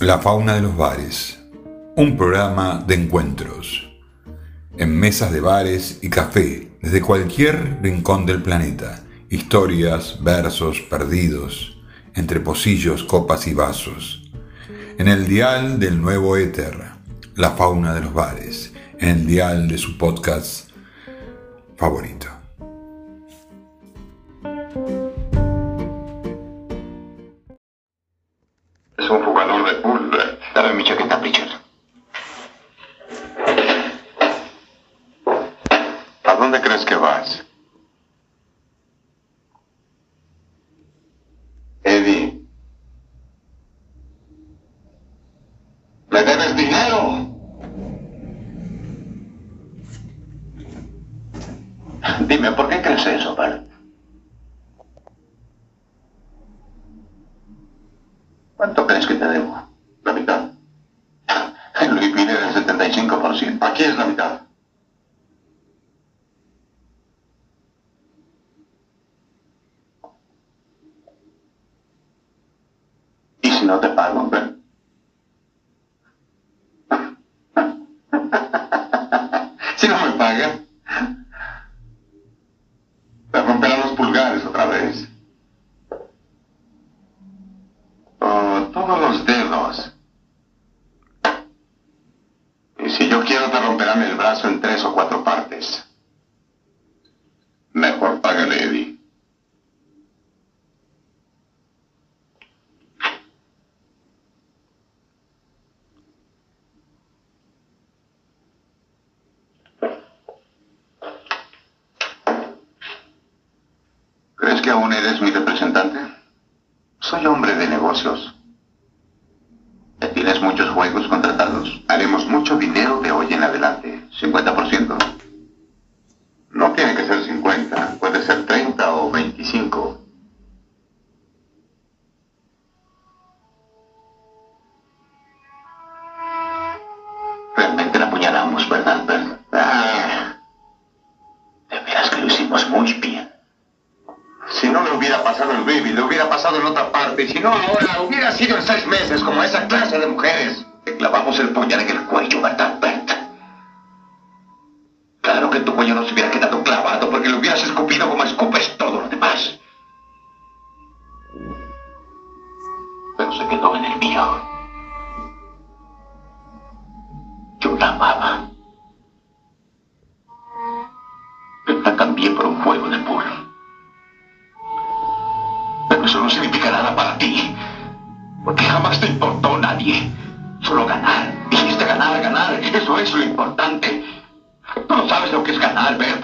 La fauna de los bares. Un programa de encuentros. En mesas de bares y café, desde cualquier rincón del planeta. Historias, versos, perdidos, entre pocillos, copas y vasos. En el dial del nuevo éter, la fauna de los bares. En el dial de su podcast favorito. Dime, ¿por qué crees eso, Bart? ¿Cuánto crees que te debo? La mitad. Luis viene del 75%. Aquí es la mitad. ¿Y si no te pago, Bert? Si no me pagan, me romperán los pulgares otra vez. Oh, todos los dedos. Y si yo quiero, te romperán el brazo en tres o cuatro partes. Mejor págale, Eddie. ¿Crees que aún eres mi representante? Soy hombre de negocios. ¿Tienes muchos juegos contratados? Haremos mucho dinero de hoy en adelante. 50%. La cambié por un juego de pool. Pero eso no significa nada para ti. Porque jamás te importó nadie. Solo ganar. Dijiste ganar, ganar. Eso es lo importante. Tú no sabes lo que es ganar, Bert.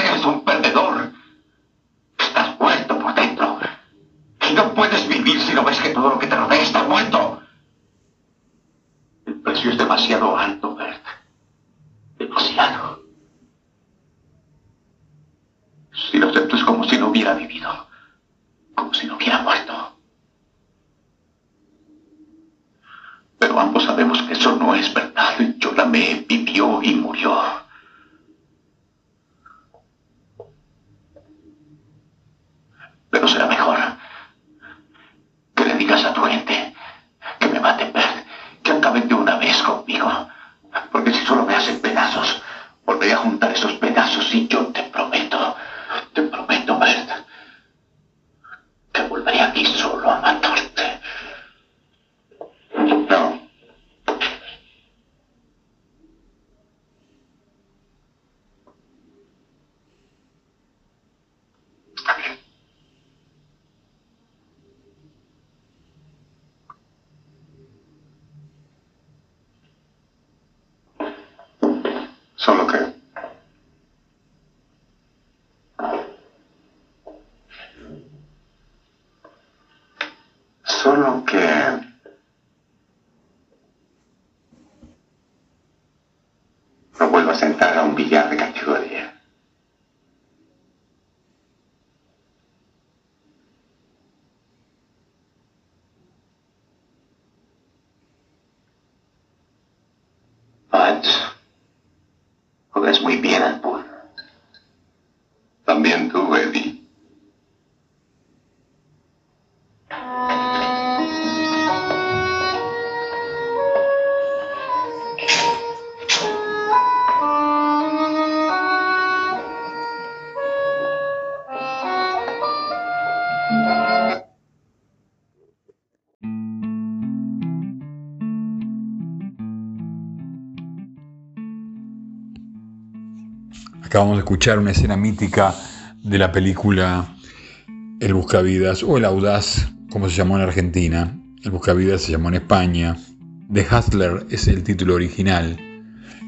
Solo que... No vuelvas a entrar a un billar de categoría. Juegas muy bien al pool. También tú, Acabamos de escuchar una escena mítica de la película El Buscavidas o El Audaz, como se llamó en Argentina. El Buscavidas se llamó en España. The Hustler es el título original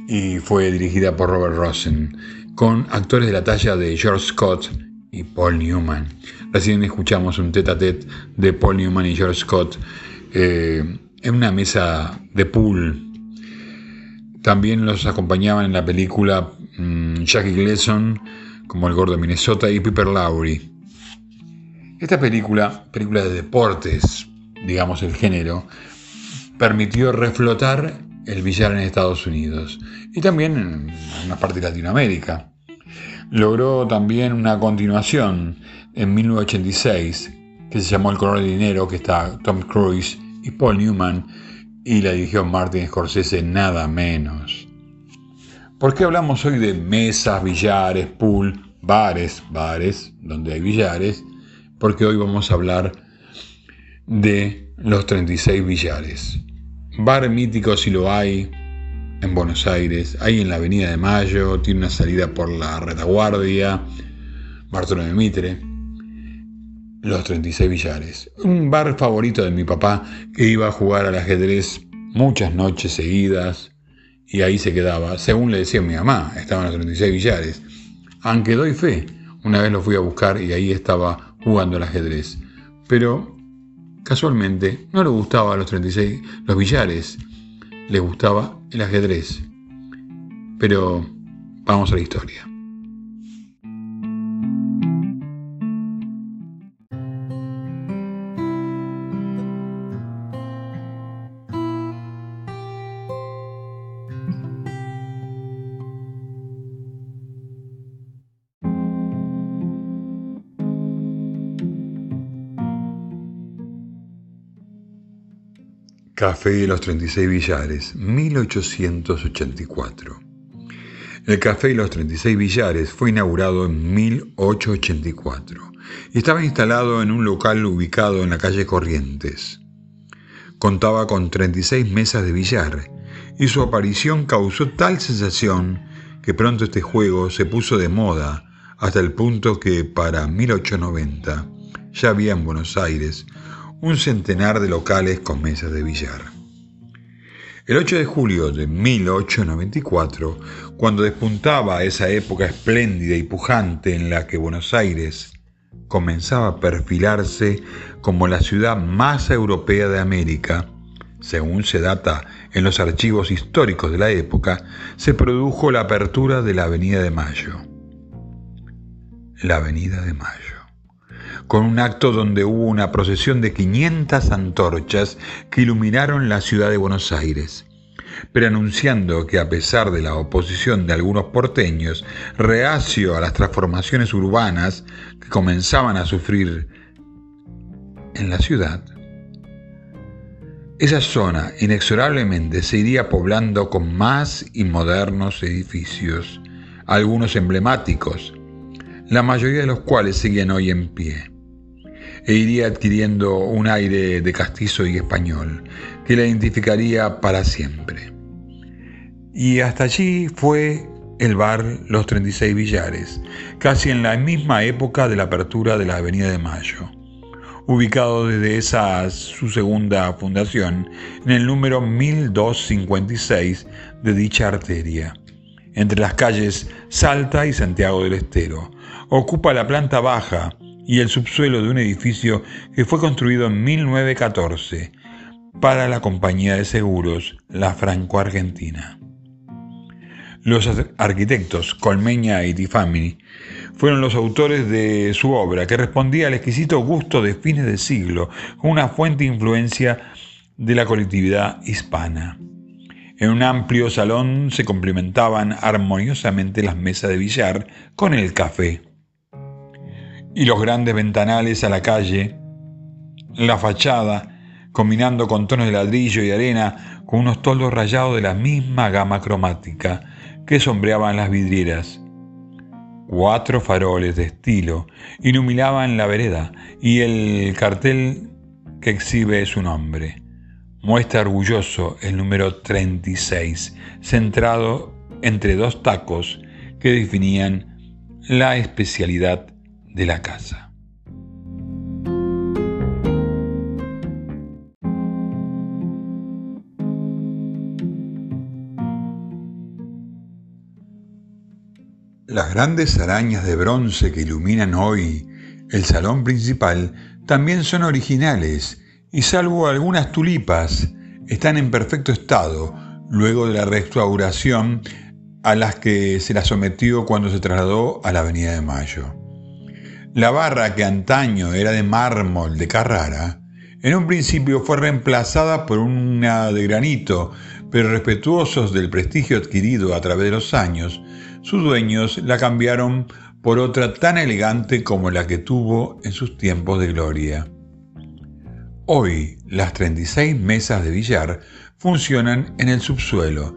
y fue dirigida por Robert Rosen, con actores de la talla de George Scott y Paul Newman. Recién escuchamos un tete a tete de Paul Newman y George Scott eh, en una mesa de pool. También los acompañaban en la película Jackie Gleason como el gordo de Minnesota y Piper Lowry. Esta película, película de deportes, digamos el género, permitió reflotar el billar en Estados Unidos y también en una parte de Latinoamérica. Logró también una continuación en 1986 que se llamó El color de dinero, que está Tom Cruise y Paul Newman y la dirigió Martin Scorsese nada menos. ¿Por qué hablamos hoy de mesas, billares, pool, bares, bares donde hay billares? Porque hoy vamos a hablar de los 36 billares. Bar mítico si lo hay en Buenos Aires, hay en la Avenida de Mayo, tiene una salida por la retaguardia, Bartolomé Mitre. Los 36 billares. Un bar favorito de mi papá que iba a jugar al ajedrez muchas noches seguidas y ahí se quedaba. Según le decía mi mamá, estaban los 36 billares. Aunque doy fe, una vez lo fui a buscar y ahí estaba jugando al ajedrez. Pero casualmente no le gustaba los 36 los billares, le gustaba el ajedrez. Pero vamos a la historia. Café de los 36 Billares, 1884. El Café de los 36 Billares fue inaugurado en 1884 y estaba instalado en un local ubicado en la calle Corrientes. Contaba con 36 mesas de billar y su aparición causó tal sensación que pronto este juego se puso de moda hasta el punto que para 1890 ya había en Buenos Aires un centenar de locales con mesas de billar. El 8 de julio de 1894, cuando despuntaba esa época espléndida y pujante en la que Buenos Aires comenzaba a perfilarse como la ciudad más europea de América, según se data en los archivos históricos de la época, se produjo la apertura de la Avenida de Mayo. La Avenida de Mayo con un acto donde hubo una procesión de 500 antorchas que iluminaron la ciudad de Buenos Aires, pero anunciando que a pesar de la oposición de algunos porteños, reacio a las transformaciones urbanas que comenzaban a sufrir en la ciudad, esa zona inexorablemente se iría poblando con más y modernos edificios, algunos emblemáticos, la mayoría de los cuales siguen hoy en pie e iría adquiriendo un aire de castizo y español que la identificaría para siempre. Y hasta allí fue el bar Los 36 Billares, casi en la misma época de la apertura de la Avenida de Mayo, ubicado desde esa su segunda fundación en el número 1256 de dicha arteria, entre las calles Salta y Santiago del Estero. Ocupa la planta baja y el subsuelo de un edificio que fue construido en 1914 para la compañía de seguros La Franco-Argentina. Los arquitectos Colmeña y Tifamini fueron los autores de su obra, que respondía al exquisito gusto de fines de siglo, con una fuente influencia de la colectividad hispana. En un amplio salón se complementaban armoniosamente las mesas de billar con el café y los grandes ventanales a la calle, la fachada, combinando con tonos de ladrillo y arena, con unos toldos rayados de la misma gama cromática que sombreaban las vidrieras. Cuatro faroles de estilo iluminaban la vereda y el cartel que exhibe su nombre. Muestra orgulloso el número 36, centrado entre dos tacos que definían la especialidad de la casa. Las grandes arañas de bronce que iluminan hoy el salón principal también son originales y salvo algunas tulipas están en perfecto estado luego de la restauración a las que se las sometió cuando se trasladó a la Avenida de Mayo. La barra que antaño era de mármol de Carrara, en un principio fue reemplazada por una de granito, pero respetuosos del prestigio adquirido a través de los años, sus dueños la cambiaron por otra tan elegante como la que tuvo en sus tiempos de gloria. Hoy las 36 mesas de billar funcionan en el subsuelo,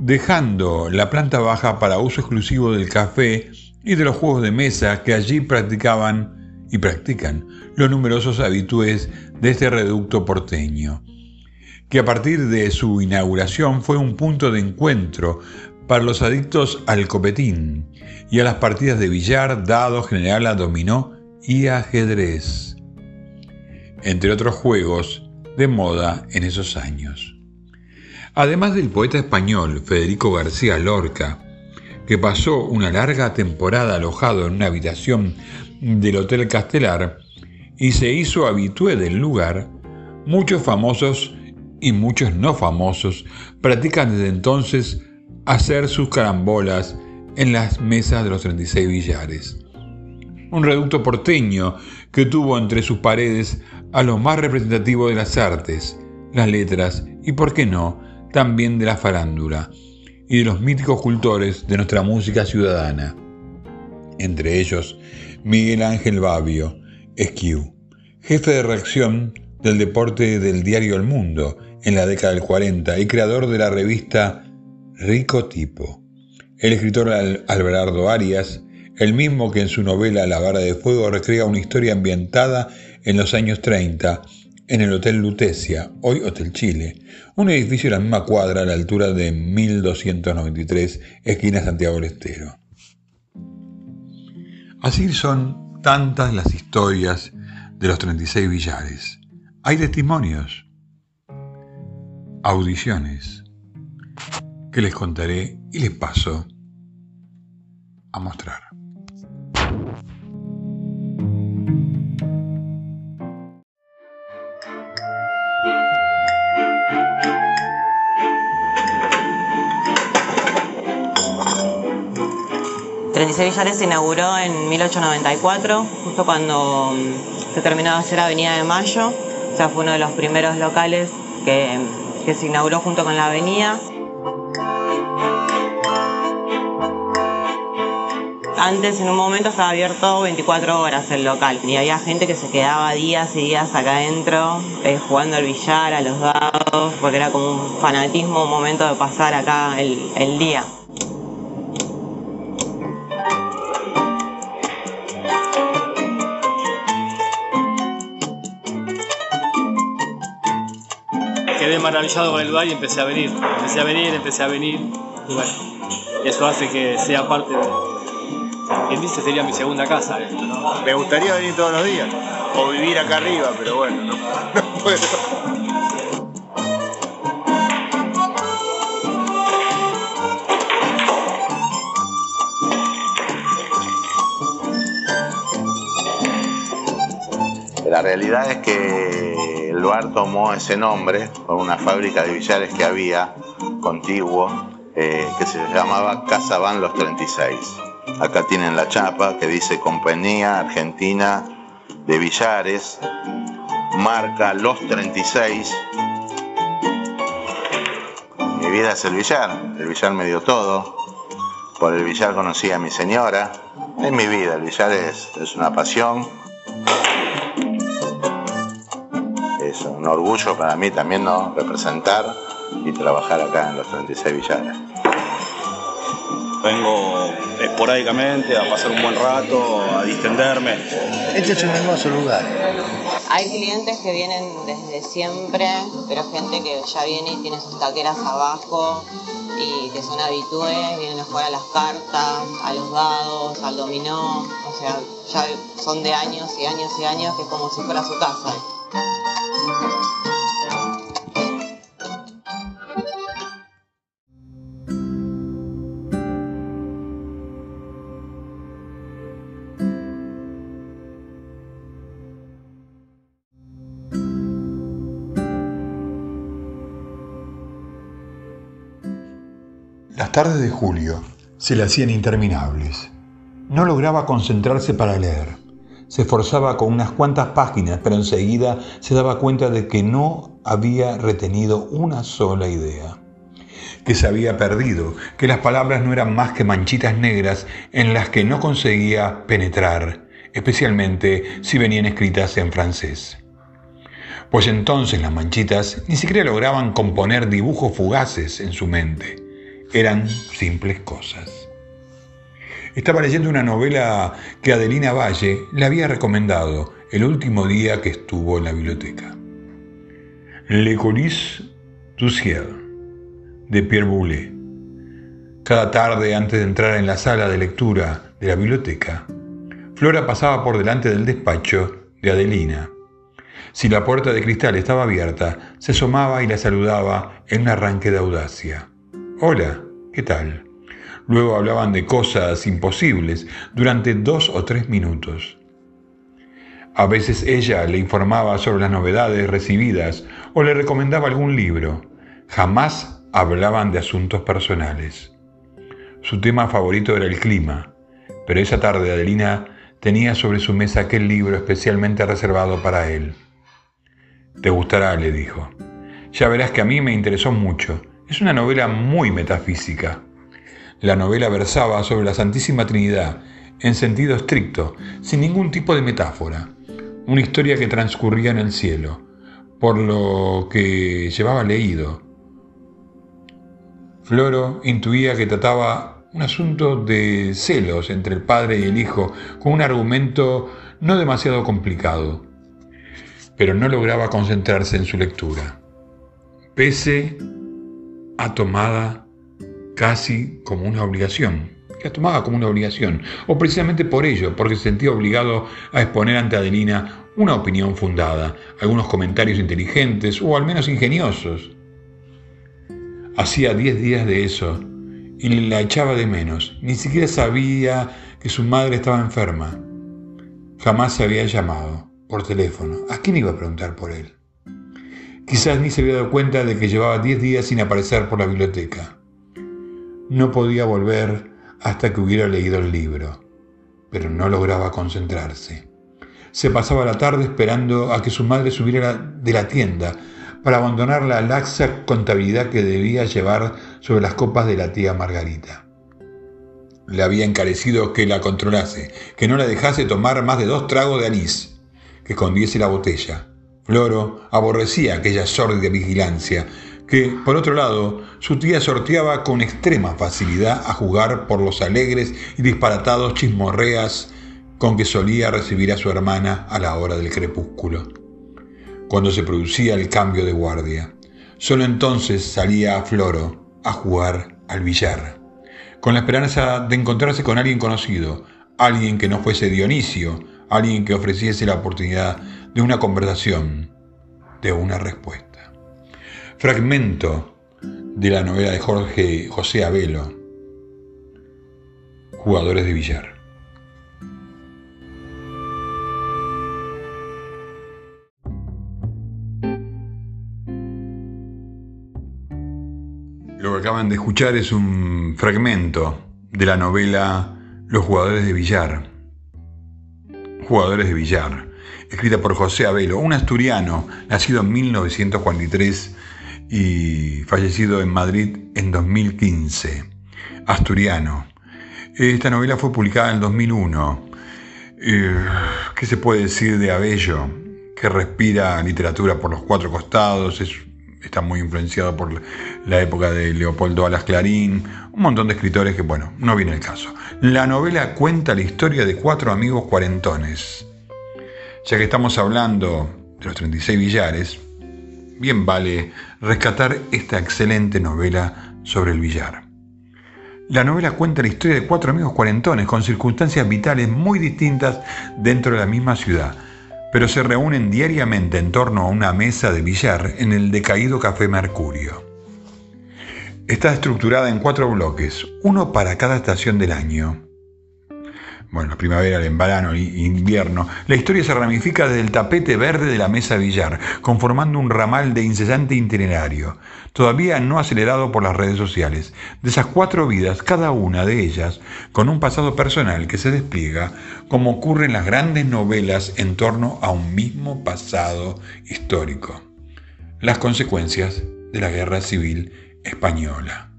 dejando la planta baja para uso exclusivo del café y de los juegos de mesa que allí practicaban y practican los numerosos habitués de este reducto porteño, que a partir de su inauguración fue un punto de encuentro para los adictos al copetín y a las partidas de billar, dado, general, dominó y ajedrez, entre otros juegos de moda en esos años. Además del poeta español Federico García Lorca, que pasó una larga temporada alojado en una habitación del Hotel Castelar y se hizo habitué del lugar, muchos famosos y muchos no famosos practican desde entonces hacer sus carambolas en las mesas de los 36 billares. Un reducto porteño que tuvo entre sus paredes a lo más representativo de las artes, las letras y, por qué no, también de la farándula y de los míticos cultores de nuestra música ciudadana. Entre ellos, Miguel Ángel Babio, Esquiu, jefe de reacción del deporte del diario El Mundo en la década del 40 y creador de la revista rico tipo. El escritor Alberardo Arias, el mismo que en su novela La vara de fuego recrea una historia ambientada en los años 30 en el Hotel Lutecia, hoy Hotel Chile, un edificio de la misma cuadra a la altura de 1293, esquina Santiago del Estero. Así son tantas las historias de los 36 billares. Hay testimonios, audiciones, que les contaré y les paso a mostrar. Villares se inauguró en 1894, justo cuando mm, se terminó de hacer Avenida de Mayo. O sea, fue uno de los primeros locales que, que se inauguró junto con la avenida. Antes en un momento estaba abierto 24 horas el local y había gente que se quedaba días y días acá adentro eh, jugando al billar, a los dados, porque era como un fanatismo, un momento de pasar acá el, el día. Maravillado con el lugar y empecé a venir, empecé a venir, empecé a venir. Y bueno, eso hace que sea parte de quien dice sería mi segunda casa. Me gustaría venir todos los días, o vivir acá arriba, pero bueno, no, puedo. La realidad es que el lugar tomó ese nombre por una fábrica de billares que había contiguo eh, que se llamaba Casa Van Los 36. Acá tienen la chapa que dice Compañía Argentina de Billares, marca Los 36. Mi vida es el billar, el billar me dio todo. Por el billar conocí a mi señora. Es mi vida, el billar es, es una pasión. Es un orgullo para mí también ¿no? representar y trabajar acá en los 36 billares. Vengo esporádicamente a pasar un buen rato, a distenderme. Este es un hermoso lugar. Hay clientes que vienen desde siempre, pero gente que ya viene y tiene sus taqueras abajo y que son habitués, vienen a jugar a las cartas, a los dados, al dominó, o sea, ya son de años y años y años que es como si fuera su casa. Tardes de Julio se le hacían interminables. No lograba concentrarse para leer. Se esforzaba con unas cuantas páginas, pero enseguida se daba cuenta de que no había retenido una sola idea. Que se había perdido, que las palabras no eran más que manchitas negras en las que no conseguía penetrar, especialmente si venían escritas en francés. Pues entonces las manchitas ni siquiera lograban componer dibujos fugaces en su mente eran simples cosas. Estaba leyendo una novela que Adelina Valle le había recomendado el último día que estuvo en la biblioteca. Le Colis du Ciel, de Pierre Boulet. Cada tarde, antes de entrar en la sala de lectura de la biblioteca, Flora pasaba por delante del despacho de Adelina. Si la puerta de cristal estaba abierta, se asomaba y la saludaba en un arranque de audacia. Hola, ¿qué tal? Luego hablaban de cosas imposibles durante dos o tres minutos. A veces ella le informaba sobre las novedades recibidas o le recomendaba algún libro. Jamás hablaban de asuntos personales. Su tema favorito era el clima, pero esa tarde Adelina tenía sobre su mesa aquel libro especialmente reservado para él. Te gustará, le dijo. Ya verás que a mí me interesó mucho es una novela muy metafísica. La novela versaba sobre la Santísima Trinidad en sentido estricto, sin ningún tipo de metáfora. Una historia que transcurría en el cielo, por lo que llevaba leído. Floro intuía que trataba un asunto de celos entre el padre y el hijo, con un argumento no demasiado complicado, pero no lograba concentrarse en su lectura. Pese ha tomada casi como una obligación, que tomaba como una obligación, o precisamente por ello, porque se sentía obligado a exponer ante Adelina una opinión fundada, algunos comentarios inteligentes o al menos ingeniosos. Hacía diez días de eso y la echaba de menos, ni siquiera sabía que su madre estaba enferma. Jamás se había llamado por teléfono. ¿A quién iba a preguntar por él? Quizás ni se había dado cuenta de que llevaba diez días sin aparecer por la biblioteca. No podía volver hasta que hubiera leído el libro, pero no lograba concentrarse. Se pasaba la tarde esperando a que su madre subiera de la tienda para abandonar la laxa contabilidad que debía llevar sobre las copas de la tía Margarita. Le había encarecido que la controlase, que no la dejase tomar más de dos tragos de anís, que escondiese la botella, Floro aborrecía aquella sórdida vigilancia que, por otro lado, su tía sorteaba con extrema facilidad a jugar por los alegres y disparatados chismorreas con que solía recibir a su hermana a la hora del crepúsculo, cuando se producía el cambio de guardia. Solo entonces salía a Floro a jugar al billar, con la esperanza de encontrarse con alguien conocido, alguien que no fuese Dionisio, alguien que ofreciese la oportunidad de una conversación, de una respuesta. Fragmento de la novela de Jorge José Abelo, Jugadores de Billar. Lo que acaban de escuchar es un fragmento de la novela Los jugadores de billar. Jugadores de billar escrita por José Abelo, un asturiano nacido en 1943 y fallecido en Madrid en 2015. Asturiano. Esta novela fue publicada en el 2001. Eh, ¿Qué se puede decir de Abello? Que respira literatura por los cuatro costados, está muy influenciado por la época de Leopoldo Alas Clarín, un montón de escritores que, bueno, no viene el caso. La novela cuenta la historia de cuatro amigos cuarentones Ya que estamos hablando de los 36 billares, bien vale rescatar esta excelente novela sobre el billar. La novela cuenta la historia de cuatro amigos cuarentones con circunstancias vitales muy distintas dentro de la misma ciudad, pero se reúnen diariamente en torno a una mesa de billar en el decaído Café Mercurio. Está estructurada en cuatro bloques, uno para cada estación del año bueno, primavera, el verano, invierno, la historia se ramifica desde el tapete verde de la mesa billar, conformando un ramal de incesante itinerario, todavía no acelerado por las redes sociales. De esas cuatro vidas, cada una de ellas, con un pasado personal que se despliega, como ocurre en las grandes novelas en torno a un mismo pasado histórico. Las consecuencias de la guerra civil española.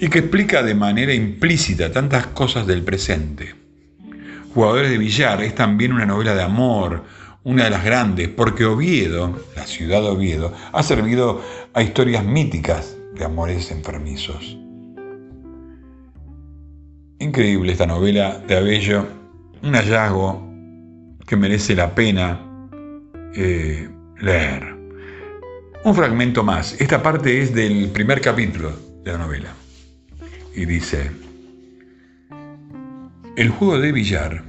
Y que explica de manera implícita tantas cosas del presente Jugadores de Billar es también una novela de amor, una de las grandes, porque Oviedo, la ciudad de Oviedo, ha servido a historias míticas de amores enfermizos. Increíble esta novela de Abello, un hallazgo que merece la pena eh, leer. Un fragmento más. Esta parte es del primer capítulo de la novela. Y dice, el juego de billar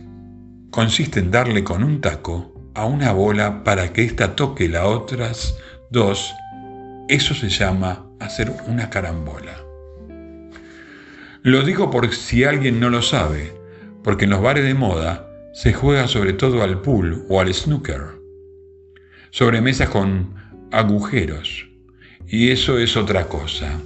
consiste en darle con un taco a una bola para que ésta toque las otras dos. Eso se llama hacer una carambola. Lo digo por si alguien no lo sabe, porque en los bares de moda se juega sobre todo al pool o al snooker, sobre mesas con agujeros, y eso es otra cosa.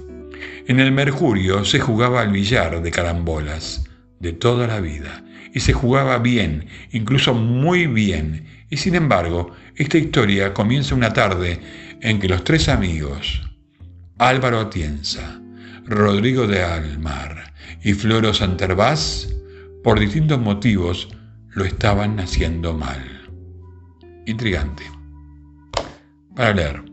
En el Mercurio se jugaba al billar de carambolas, de toda la vida y se jugaba bien, incluso muy bien. Y sin embargo, esta historia comienza una tarde en que los tres amigos, Álvaro Atienza, Rodrigo de Almar y Floro Santervás, por distintos motivos, lo estaban haciendo mal. Intrigante. Para leer.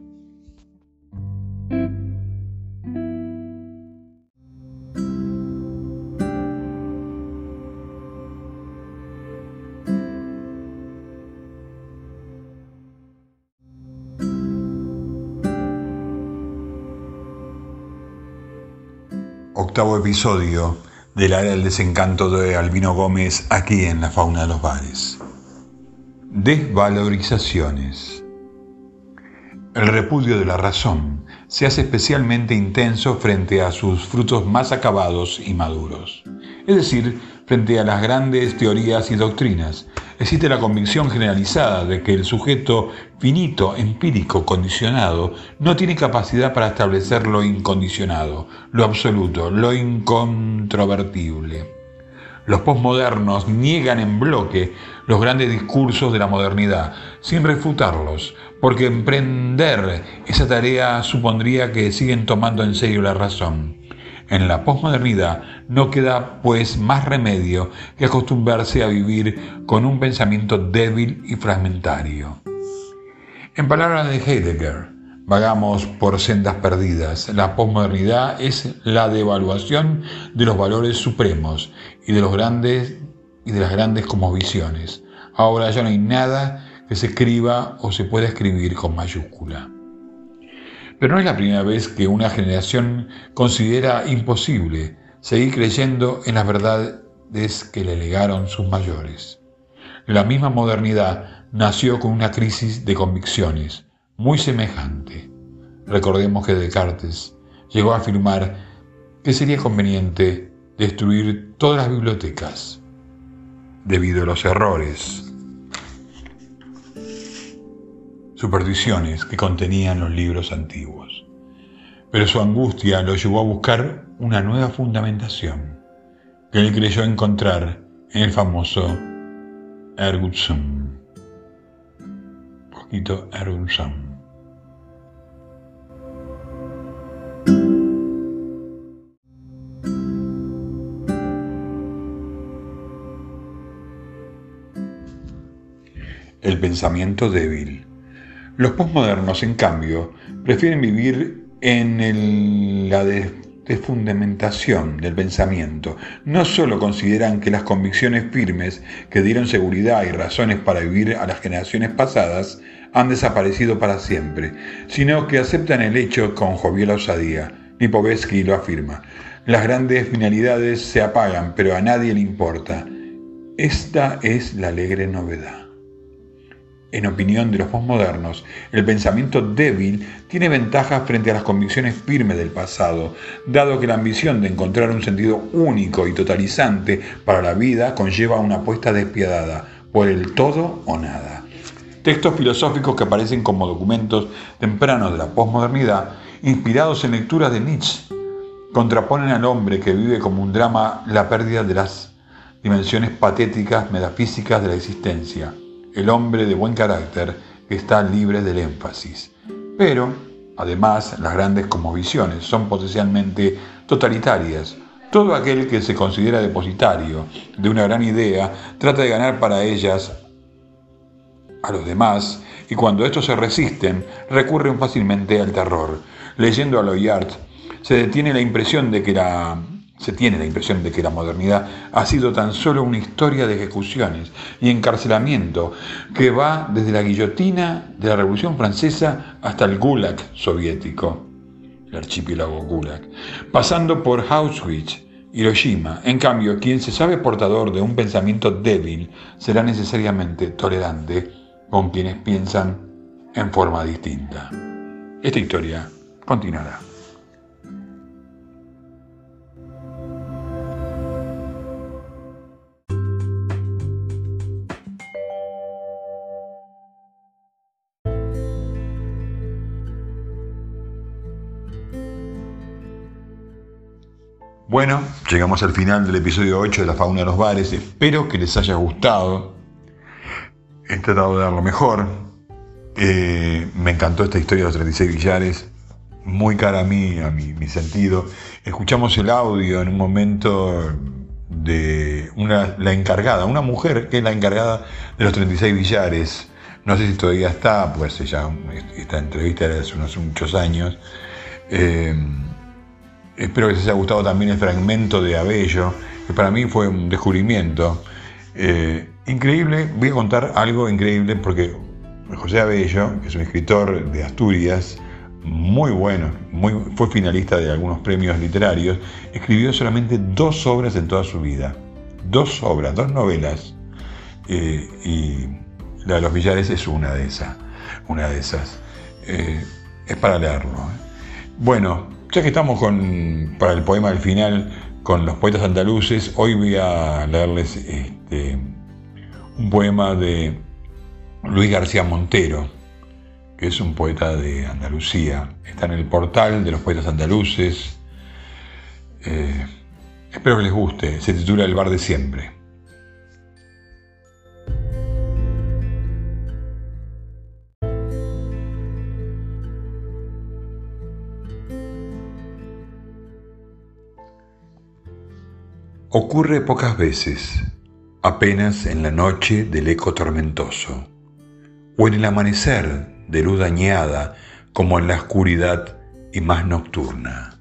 Octavo episodio de la era del desencanto de Albino Gómez aquí en la fauna de los bares. Desvalorizaciones. El repudio de la razón se hace especialmente intenso frente a sus frutos más acabados y maduros, es decir, frente a las grandes teorías y doctrinas, existe la convicción generalizada de que el sujeto finito, empírico, condicionado, no tiene capacidad para establecer lo incondicionado, lo absoluto, lo incontrovertible. Los posmodernos niegan en bloque los grandes discursos de la modernidad, sin refutarlos, porque emprender esa tarea supondría que siguen tomando en serio la razón. En la posmodernidad no queda pues más remedio que acostumbrarse a vivir con un pensamiento débil y fragmentario. En palabras de Heidegger, vagamos por sendas perdidas. La posmodernidad es la devaluación de los valores supremos y de los grandes y de las grandes como visiones. Ahora ya no hay nada que se escriba o se pueda escribir con mayúscula. Pero no es la primera vez que una generación considera imposible seguir creyendo en las verdades que le legaron sus mayores. La misma modernidad nació con una crisis de convicciones muy semejante. Recordemos que Descartes llegó a afirmar que sería conveniente destruir todas las bibliotecas debido a los errores supersticiones que contenían los libros antiguos. Pero su angustia lo llevó a buscar una nueva fundamentación que él creyó encontrar en el famoso Ergut Poquito Ergut El pensamiento débil los posmodernos, en cambio, prefieren vivir en la de fundamentación del pensamiento. No solo consideran que las convicciones firmes que dieron seguridad y razones para vivir a las generaciones pasadas han desaparecido para siempre, sino que aceptan el hecho con jovial osadía. Lipovetsky lo afirma. Las grandes finalidades se apagan, pero a nadie le importa. Esta es la alegre novedad. En opinión de los posmodernos, el pensamiento débil tiene ventajas frente a las convicciones firmes del pasado, dado que la ambición de encontrar un sentido único y totalizante para la vida conlleva una apuesta despiadada por el todo o nada. Textos filosóficos que aparecen como documentos tempranos de la posmodernidad, inspirados en lecturas de Nietzsche, contraponen al hombre que vive como un drama la pérdida de las dimensiones patéticas metafísicas de la existencia el hombre de buen carácter está libre del énfasis. Pero, además, las grandes cosmovisiones son potencialmente totalitarias. Todo aquel que se considera depositario de una gran idea trata de ganar para ellas a los demás y cuando estos se resisten recurren fácilmente al terror. Leyendo a Loyard se detiene la impresión de que la se tiene la impresión de que la modernidad ha sido tan solo una historia de ejecuciones y encarcelamiento que va desde la guillotina de la Revolución Francesa hasta el Gulag soviético, el archipiélago Gulag, pasando por Auschwitz, Hiroshima. En cambio, quien se sabe portador de un pensamiento débil será necesariamente tolerante con quienes piensan en forma distinta. Esta historia continuará. Bueno, llegamos al final del episodio 8 de La Fauna de los Bares. Espero que les haya gustado. He tratado de dar lo mejor. Eh, me encantó esta historia de los 36 billares. Muy cara a mí, a mi, mi sentido. Escuchamos el audio en un momento de una, la encargada, una mujer que es la encargada de los 36 billares. No sé si todavía está, pues ya esta entrevista era hace unos muchos años. Eh, Espero que les haya gustado también el fragmento de Abello, que para mí fue un descubrimiento. Eh, increíble, voy a contar algo increíble porque José Abello, que es un escritor de Asturias, muy bueno, muy, fue finalista de algunos premios literarios, escribió solamente dos obras en toda su vida. Dos obras, dos novelas. Eh, y la de los Villares es una de esas. Una de esas. Eh, es para leerlo. Bueno, ya que estamos para el poema del final con los poetas andaluces, hoy voy a leerles este, un poema de Luis García Montero, que es un poeta de Andalucía. Está en el portal de los poetas andaluces. Eh, espero que les guste. Se titula El bar de siempre. Ocurre pocas veces, apenas en la noche del eco tormentoso, o en el amanecer de luz dañada como en la oscuridad y más nocturna.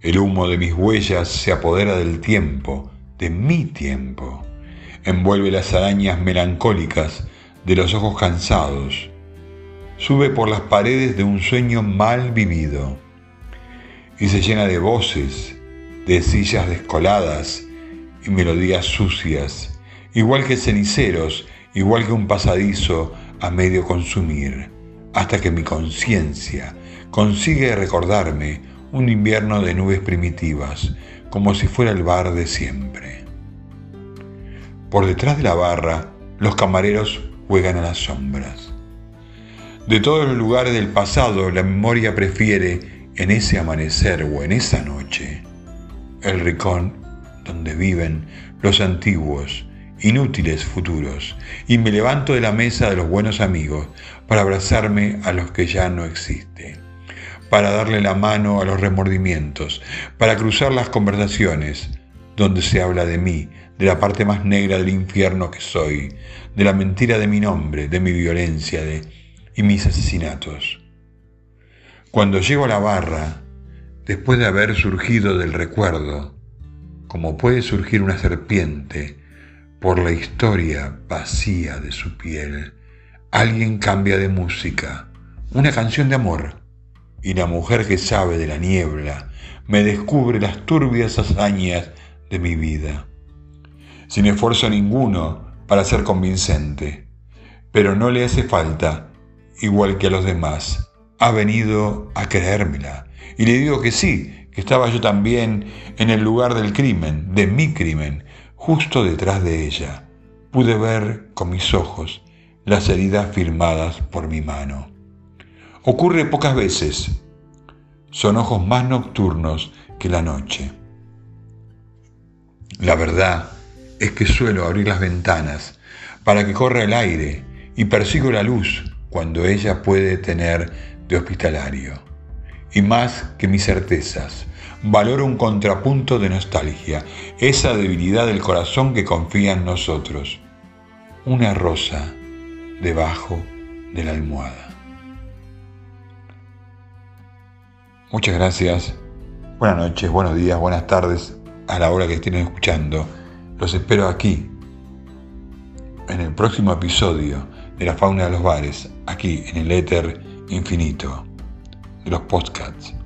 El humo de mis huellas se apodera del tiempo, de mi tiempo, envuelve las arañas melancólicas de los ojos cansados, sube por las paredes de un sueño mal vivido. Y se llena de voces de sillas descoladas y melodías sucias, igual que ceniceros, igual que un pasadizo a medio consumir, hasta que mi conciencia consigue recordarme un invierno de nubes primitivas, como si fuera el bar de siempre. Por detrás de la barra, los camareros juegan a las sombras. De todos los lugares del pasado, la memoria prefiere, en ese amanecer o en esa noche, el ricón donde viven los antiguos, inútiles futuros, y me levanto de la mesa de los buenos amigos para abrazarme a los que ya no existen, para darle la mano a los remordimientos, para cruzar las conversaciones donde se habla de mí, de la parte más negra del infierno que soy, de la mentira de mi nombre, de mi violencia de, y mis asesinatos. Cuando llego a la barra, después de haber surgido del recuerdo, como puede surgir una serpiente por la historia vacía de su piel, alguien cambia de música, una canción de amor, y la mujer que sabe de la niebla me descubre las turbias hazañas de mi vida. Sin esfuerzo ninguno para ser convincente, pero no le hace falta, igual que a los demás, ha venido a creérmela. Y le digo que sí, que estaba yo también en el lugar del crimen, de mi crimen, justo detrás de ella. Pude ver con mis ojos las heridas firmadas por mi mano. Ocurre pocas veces. Son ojos más nocturnos que la noche. La verdad es que suelo abrir las ventanas para que corra el aire y persigo la luz cuando ella puede tener de hospitalario. Y más que mis certezas, valoro un contrapunto de nostalgia, esa debilidad del corazón que confía en nosotros. Una rosa debajo de la almohada. Muchas gracias. Buenas noches, buenos días, buenas tardes a la hora que estén escuchando. Los espero aquí, en el próximo episodio de la fauna de los bares, aquí en el éter infinito de los podcasts.